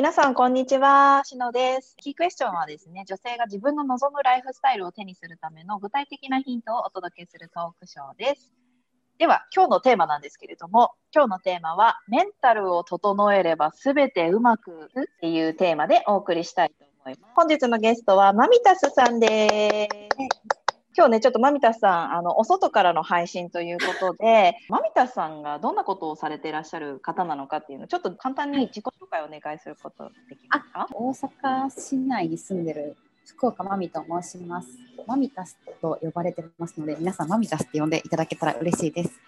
皆さん、こんにちは。しのです。キークエスチョンはですね、女性が自分の望むライフスタイルを手にするための具体的なヒントをお届けするトークショーです。では、今日のテーマなんですけれども、今日のテーマは、メンタルを整えれば全てうまくっていうテーマでお送りしたいと思います。本日のゲストは、マミタスさんです。今日ね、ちょっとマミタさん、あの、お外からの配信ということで、マミタさんがどんなことをされていらっしゃる方なのかっていうのを、ちょっと簡単に自己紹介をお願いすることできますか？大阪市内に住んでる福岡マミと申します。マミタスと呼ばれてますので、皆さんマミタスって呼んでいただけたら嬉しいです。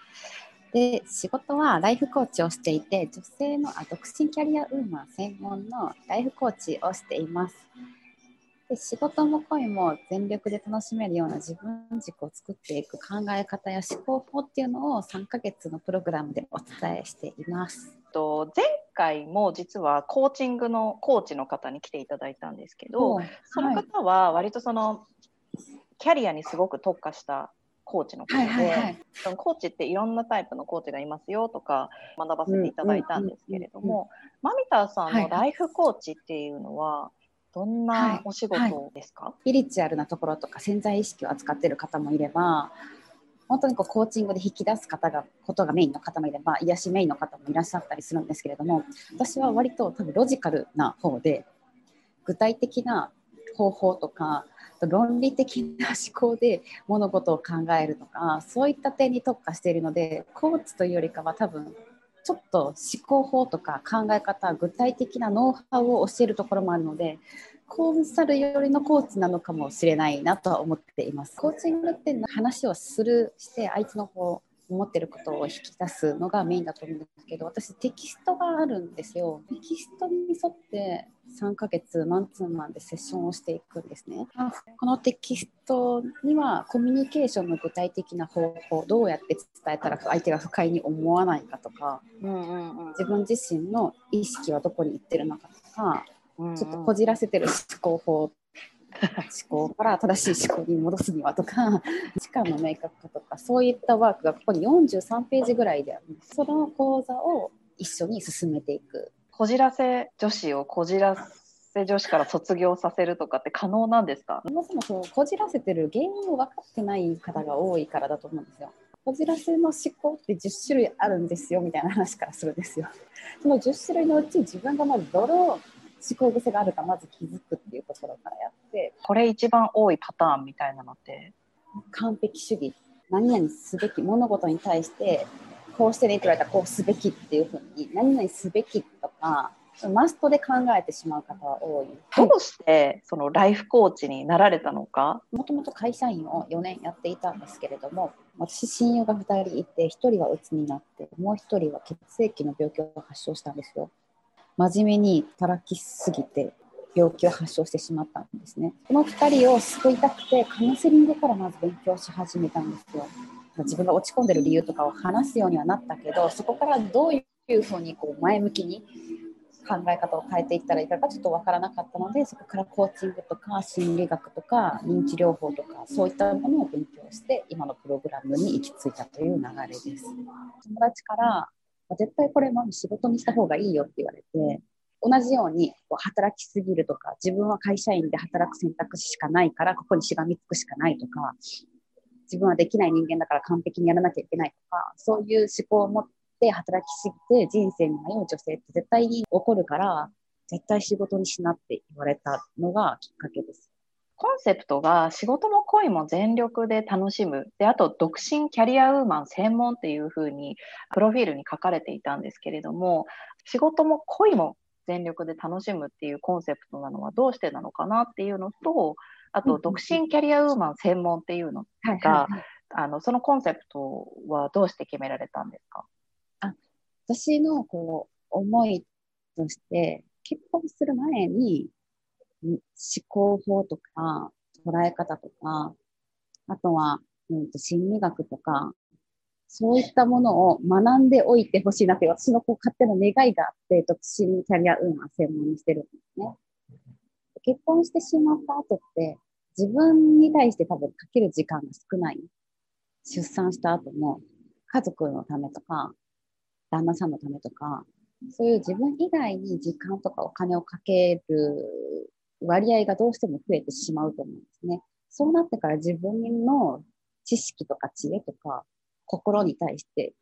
で、仕事はライフコーチをしていて、女性のあ独身キャリアウーマン専門のライフコーチをしています。で仕事も恋も全力で楽しめるような自分軸を作っていく考え方や思考法っていうのを3ヶ月のプログラムでお伝えしています。と前回も実はコーチングのコーチの方に来ていただいたんですけど、その方は割とそのキャリアにすごく特化したコーチの方で、はいはいはい、コーチっていろんなタイプのコーチがいますよとか学ばせていただいたんですけれども、マミターさんのライフコーチっていうのは、どんなお仕事ですか、はいはい、スピリチュアルなところとか潜在意識を扱っている方もいれば本当にこうコーチングで引き出す方がことがメインの方もいれば癒しメインの方もいらっしゃったりするんですけれども私は割と多分ロジカルな方で具体的な方法とか論理的な思考で物事を考えるとかそういった点に特化しているのでコーチというよりかは多分ちょっと思考法とか考え方具体的なノウハウを教えるところもあるのでコンサルよりのコーチなのかもしれないなとは思っています。コーチングって話をするして相手のこう思ってることを引き出すのがメインだと思うんですけど私テキストがあるんですよ。テキストに沿って3ヶ月マンツーマンでセッションをしていくんですね。このテキストにはコミュニケーションの具体的な方法どうやって伝えたら相手が不快に思わないかとか、うんうんうん、自分自身の意識はどこに行ってるのかとか、うんうん、ちょっとこじらせてる思考法思考から正しい思考に戻すにはとか時間の明確化とかそういったワークがここに43ページぐらいであるその講座を一緒に進めていく。こじらせ女子をこじらせ女子から卒業させるとかって可能なんですか？そもそもそうこじらせてる原因を分かってない方が多いからだと思うんですよ。こじらせの思考って10種類あるんですよみたいな話からするんですよ。その10種類のうち自分がまずどの思考癖があるかまず気づくっていうところからやって。これ一番多いパターンみたいなのって？完璧主義何々すべき物事に対してこうしてねって言われたらこうすべきっていうふうに何々すべきとかマストで考えてしまう方は多い。どうしてそのライフコーチになられたのか？もともと会社員を4年やっていたんですけれども私親友が2人いて1人はうつになってもう1人は血液の病気を発症したんですよ。真面目に働きすぎて病気を発症してしまったんですね。この2人を救いたくてカウンセリングからまず勉強し始めたんですよ。自分が落ち込んでる理由とかを話すようにはなったけどそこからどういうふうにこう前向きに考え方を変えていったらいいかがちょっと分からなかったのでそこからコーチングとか心理学とか認知療法とかそういったものを勉強して今のプログラムに行き着いたという流れです。友達から絶対これ仕事にした方がいいよって言われて同じようにこう働きすぎるとか自分は会社員で働く選択肢しかないからここにしがみつくしかないとか自分はできない人間だから完璧にやらなきゃいけないとか、そういう思考を持って働きすぎて人生に迷う女性って絶対に起こるから、絶対仕事にしなって言われたのがきっかけです。コンセプトが仕事も恋も全力で楽しむ。で、あと独身キャリアウーマン専門っていうふうにプロフィールに書かれていたんですけれども、仕事も恋も全力で楽しむっていうコンセプトなのはどうしてなのかなっていうのと、あと、独身キャリアウーマン専門っていうのが、あのそのコンセプトはどうして決められたんですか？あ私のこう思いとして、結婚する前に思考法とか捉え方とか、あとは、うん、と心理学とか、そういったものを学んでおいてほしいなって私のこう勝手な願いがあって、独身キャリアウーマン専門にしてるんですね。結婚してしまった後って、自分に対して多分かける時間が少ない。出産した後も、家族のためとか、旦那さんのためとか、そういう自分以外に時間とかお金をかける割合がどうしても増えてしまうと思うんですね。そうなってから自分の知識とか知恵とか心に対して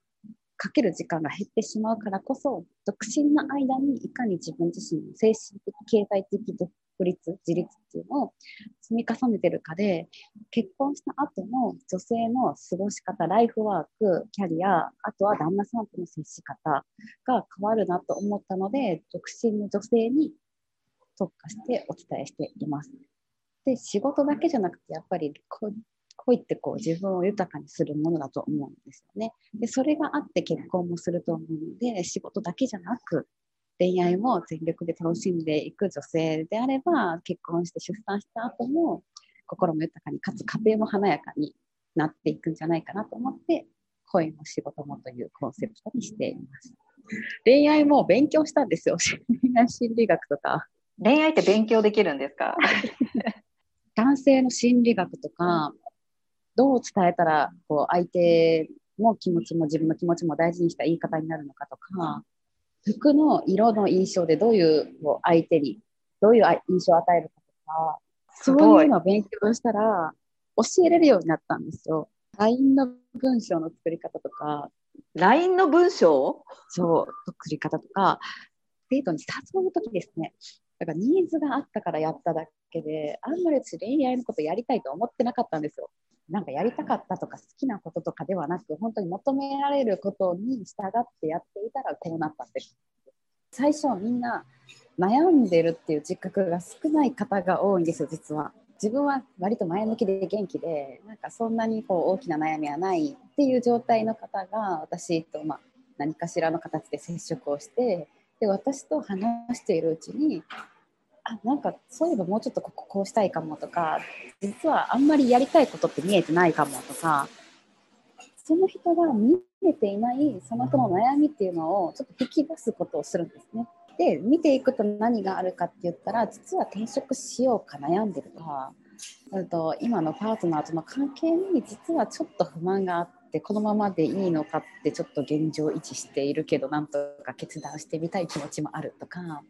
かける時間が減ってしまうからこそ独身の間にいかに自分自身の精神的経済的独立自立っていうのを積み重ねてるかで結婚した後の女性の過ごし方ライフワークキャリアあとは旦那さんとの接し方が変わるなと思ったので独身の女性に特化してお伝えしています。で仕事だけじゃなくてやっぱり恋ってこう自分を豊かにするものだと思うんですよね。でそれがあって結婚もすると思うので仕事だけじゃなく恋愛も全力で楽しんでいく女性であれば結婚して出産した後も心も豊かにかつ家庭も華やかになっていくんじゃないかなと思って恋も仕事もというコンセプトにしています。恋愛も勉強したんですよ。恋愛心理学とか。恋愛って勉強できるんですか？男性の心理学とかどう伝えたらこう相手も気持ちも自分の気持ちも大事にした言い方になるのかとか服の色の印象でどういうこう相手にどういう印象を与えるかとかそういうのを勉強したら教えれるようになったんですよ。LINE の文章の作り方とか。LINE の文章？そう作り方とか。デートに誘う時ですね。だからニーズがあったからやっただけであんまり私恋愛のことやりたいと思ってなかったんですよ。なんかやりたかったとか好きなこととかではなく本当に求められることに従ってやっていたらこうなったって。最初はみんな悩んでるっていう自覚が少ない方が多いんですよ実は。自分は割と前向きで元気でなんかそんなにこう大きな悩みはないっていう状態の方が私とま何かしらの形で接触をしてで私と話しているうちにあなんかそういえばもうちょっとこここうしたいかもとか実はあんまりやりたいことって見えてないかもとかその人が見えていないその人の悩みっていうのをちょっと引き出すことをするんですね。で見ていくと何があるかって言ったら実は転職しようか悩んでるとかと今のパートナーとの関係に実はちょっと不満があってこのままでいいのかってちょっと現状維持しているけどなんとか決断してみたい気持ちもあるとか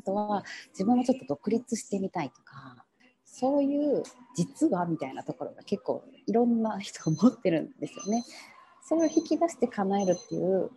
あとは自分もちょっと独立してみたいとかそういう実はみたいなところが結構いろんな人が持ってるんですよね。それを引き出して叶えるっていうこ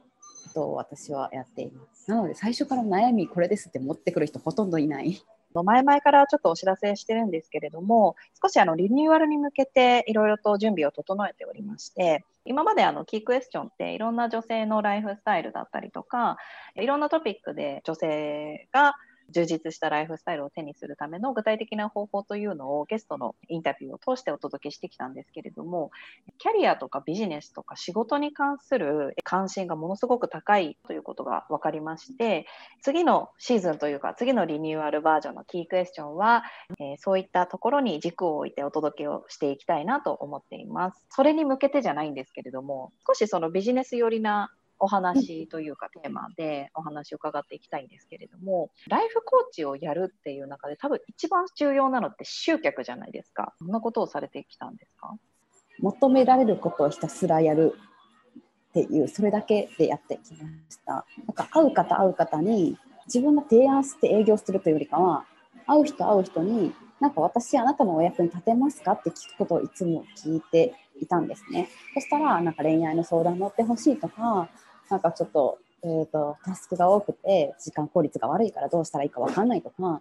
とを私はやっています。なので最初から悩みこれですって持ってくる人ほとんどいない。前々からちょっとお知らせしてるんですけれども、少しあのリニューアルに向けていろいろと準備を整えておりまして、今まであのキークエスチョンっていろんな女性のライフスタイルだったりとか、いろんなトピックで女性が充実したライフスタイルを手にするための具体的な方法というのをゲストのインタビューを通してお届けしてきたんですけれども、キャリアとかビジネスとか仕事に関する関心がものすごく高いということが分かりまして、次のシーズンというか、次のリニューアルバージョンのキークエスチョンは、えー、そういったところに軸を置いてお届けをしていきたいなと思っています。それに向けてじゃないんですけれども、少しそのビジネス寄りなお話というかテーマでお話を伺っていきたいんですけれども、ライフコーチをやるっていう中で多分一番重要なのって集客じゃないですか。どんなことをされてきたんですか？求められることをひたすらやるっていうそれだけでやってきました。なんか会う方会う方に自分が提案して営業するというよりかは会う人会う人になんか私あなたのお役に立てますかって聞くことをいつも聞いていたんですね。そしたらなんか恋愛の相談乗ってほしいとかなんかちょっと,、えーと、タスクが多くて時間効率が悪いからどうしたらいいか分かんないとか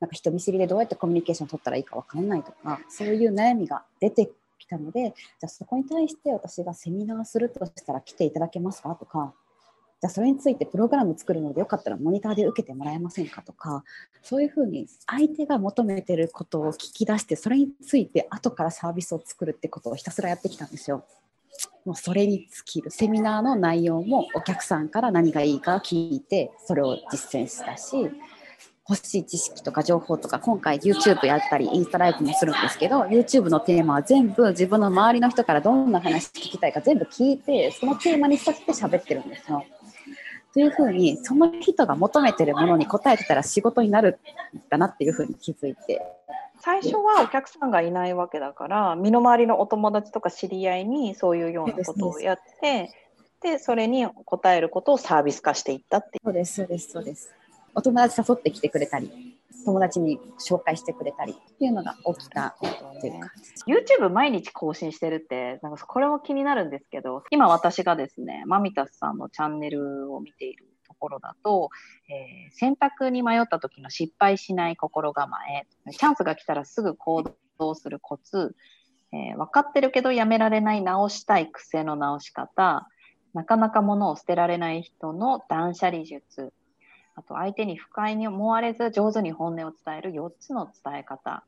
なんか人見知りでどうやってコミュニケーション取ったらいいか分かんないとかそういう悩みが出てきたのでじゃあそこに対して私がセミナーするとしたら来ていただけますかとかじゃあそれについてプログラム作るのでよかったらモニターで受けてもらえませんかとかそういうふうに相手が求めてることを聞き出してそれについて後からサービスを作るってことをひたすらやってきたんですよ。もうそれに尽きるセミナーの内容もお客さんから何がいいか聞いてそれを実践したし欲しい知識とか情報とか今回 YouTube やったりインスタライブもするんですけど YouTube のテーマは全部自分の周りの人からどんな話聞きたいか全部聞いてそのテーマに沿って喋ってるんですよ。というふうにその人が求めてるものに応えてたら仕事になるんだなっていうふうに気づいて最初はお客さんがいないわけだから身の回りのお友達とか知り合いにそういうようなことをやってでそれに応えることをサービス化していったってそうですそうですそうです。お友達誘ってきてくれたり友達に紹介してくれたりっていうのが起きたっていうか YouTube 毎日更新してるってなんかこれも気になるんですけど今私がですねマミタスさんのチャンネルを見ているところだと、えー、選択に迷った時の失敗しない心構えチャンスが来たらすぐ行動するコツ、えー、分かってるけどやめられない直したい癖の直し方なかなか物を捨てられない人の断捨離術あと相手に不快に思われず上手に本音を伝える4つの伝え方。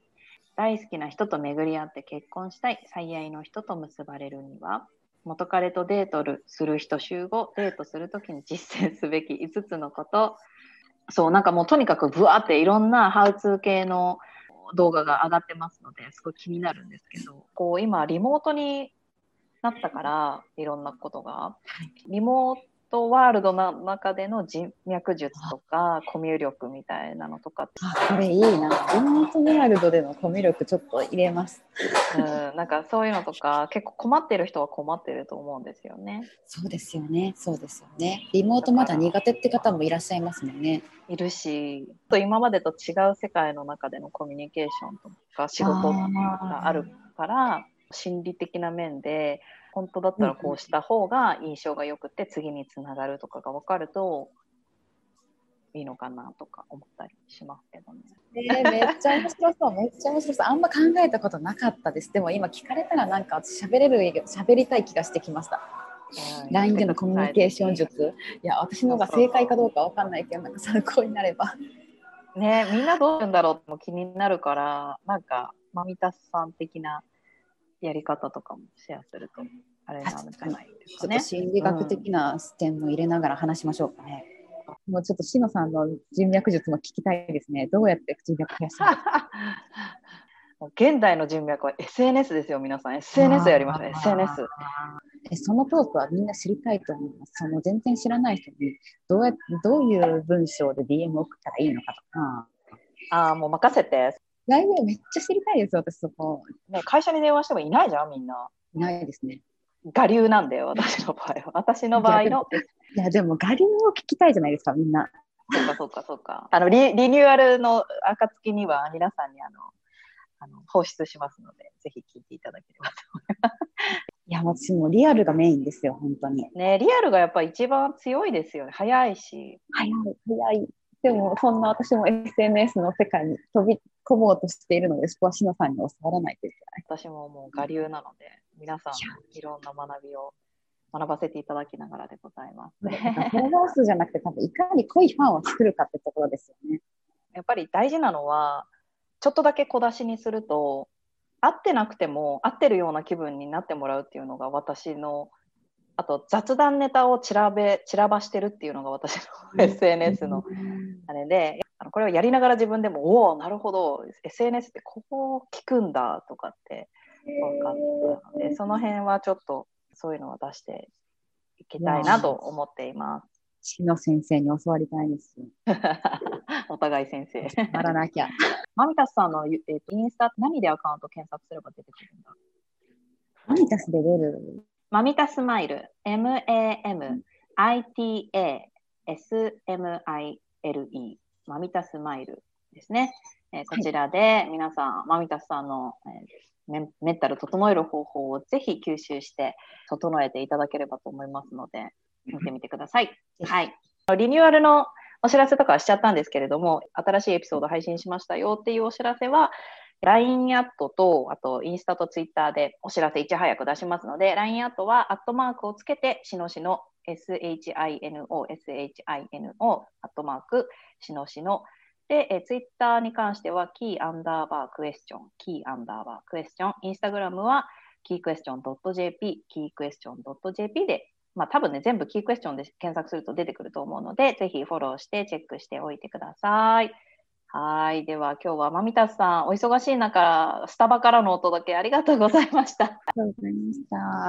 大好きな人と巡り合って結婚したい最愛の人と結ばれるには元彼とデートする人集合デートするときに実践すべき5つのこと。そうなんかもうとにかくブワーっていろんなハウツー系の動画が上がってますのですごい気になるんですけどこう今リモートになったからいろんなことが。リモートワールドの中での人脈術とかコミュ力みたいなのとかあこれいいな。リモートワールドでのコミュ力ちょっと入れます。うんなんかそういうのとか結構困ってる人は困ってると思うんですよね。そうですよね。そうですよね。リモートまだ苦手って方もいらっしゃいますもんね。いるし今までと違う世界の中でのコミュニケーションとか仕事があるから心理的な面で本当だったらこうした方が印象が良くて次につながるとかが分かるといいのかなとか思ったりしますけどね。えー、めっちゃ面白そう、めっちゃ面白そう。あんま考えたことなかったです。でも今聞かれたらなんか喋れる、喋りたい気がしてきました。LINE でのコミュニケーション術。いや、私のが正解かどうかわかんないけど、なんか参考になれば。ねみんなどういうんだろうっても気になるから、なんか、マミタスさん的なやり方とかもシェアするとあれなんじゃないですかね。心理学的な視点も入れながら話しましょうかね。うん、もうちょっとしのさんの人脈術も聞きたいですね。どうやって人脈増やした 現代の人脈は SNS ですよ、皆さん。SNS やりました、SNS。えそのトークはみんな知りたいと思います。その全然知らない人にどうやどういう文章で DM 送ったらいいのかとか。ああ、もう任せて。内容めっちゃ知りたいです、私そこ。ね、会社に電話してもいないじゃん、みんな。いないですね。我流なんだよ、私の場合は。私の場合の。いや、でも我流を聞きたいじゃないですか、みんな。そうか、そうか、そうか。あのリリニューアルの暁には、皆さんにあのあの放出しますので、ぜひ聞いていただければと思います。いや、私もリアルがメインですよ、本当に。ね、リアルがやっぱ一番強いですよね。早いし。早い、早い。でも、そんな私も SNS の世界に飛び込もうとしているので、そこは篠さんに教わらないといけない。私ももう我流なので、皆さんいろんな学びを学ばせていただきながらでございます。フォロワー数じゃなくて、多分いかに濃いファンを作るかってところですよね。やっぱり大事なのは、ちょっとだけ小出しにすると、合ってなくても合ってるような気分になってもらうっていうのが私のあと雑談ネタを散らべ散らばしてるっていうのが私の SNS のあれであのこれをやりながら自分でもおおなるほど SNS ってここ聞くんだとかって分かったのでその辺はちょっとそういうのを出していきたいなと思っています。しの先生に教わりたいです。お互い先生。ならなきゃ。マミタスさんの、えーと、インスタ何でアカウント検索すれば出てくるんだマミタスで出るマミタスマイル。M-A-M-I-T-A-S-M-I-L-E。マミタスマイルですね。えー、こちらで皆さん、はい、マミタスさんの、えー、メメンタル整える方法をぜひ吸収して整えていただければと思いますので、見てみてください。はい。リニューアルのお知らせとかはしちゃったんですけれども、新しいエピソード配信しましたよっていうお知らせは、LINE アットと、あとインスタとツイッターでお知らせいち早く出しますので、LINE アットはアットマークをつけて、しのしの SHINO、SHINO、アットマーク、しのしの。で、えツイッターに関しては、キーアンダーバークエスチョン、キーアンダーバークエスチョン、インスタグラムは、キークエスチョン .jp、キークエスチョン .jp でまあ、多分ね、全部キークエスチョンで検索すると出てくると思うので、ぜひフォローしてチェックしておいてください。はい。では、今日はマミタスさん、お忙しい中、スタバからのお届けありがとうございました。ありがとうございました。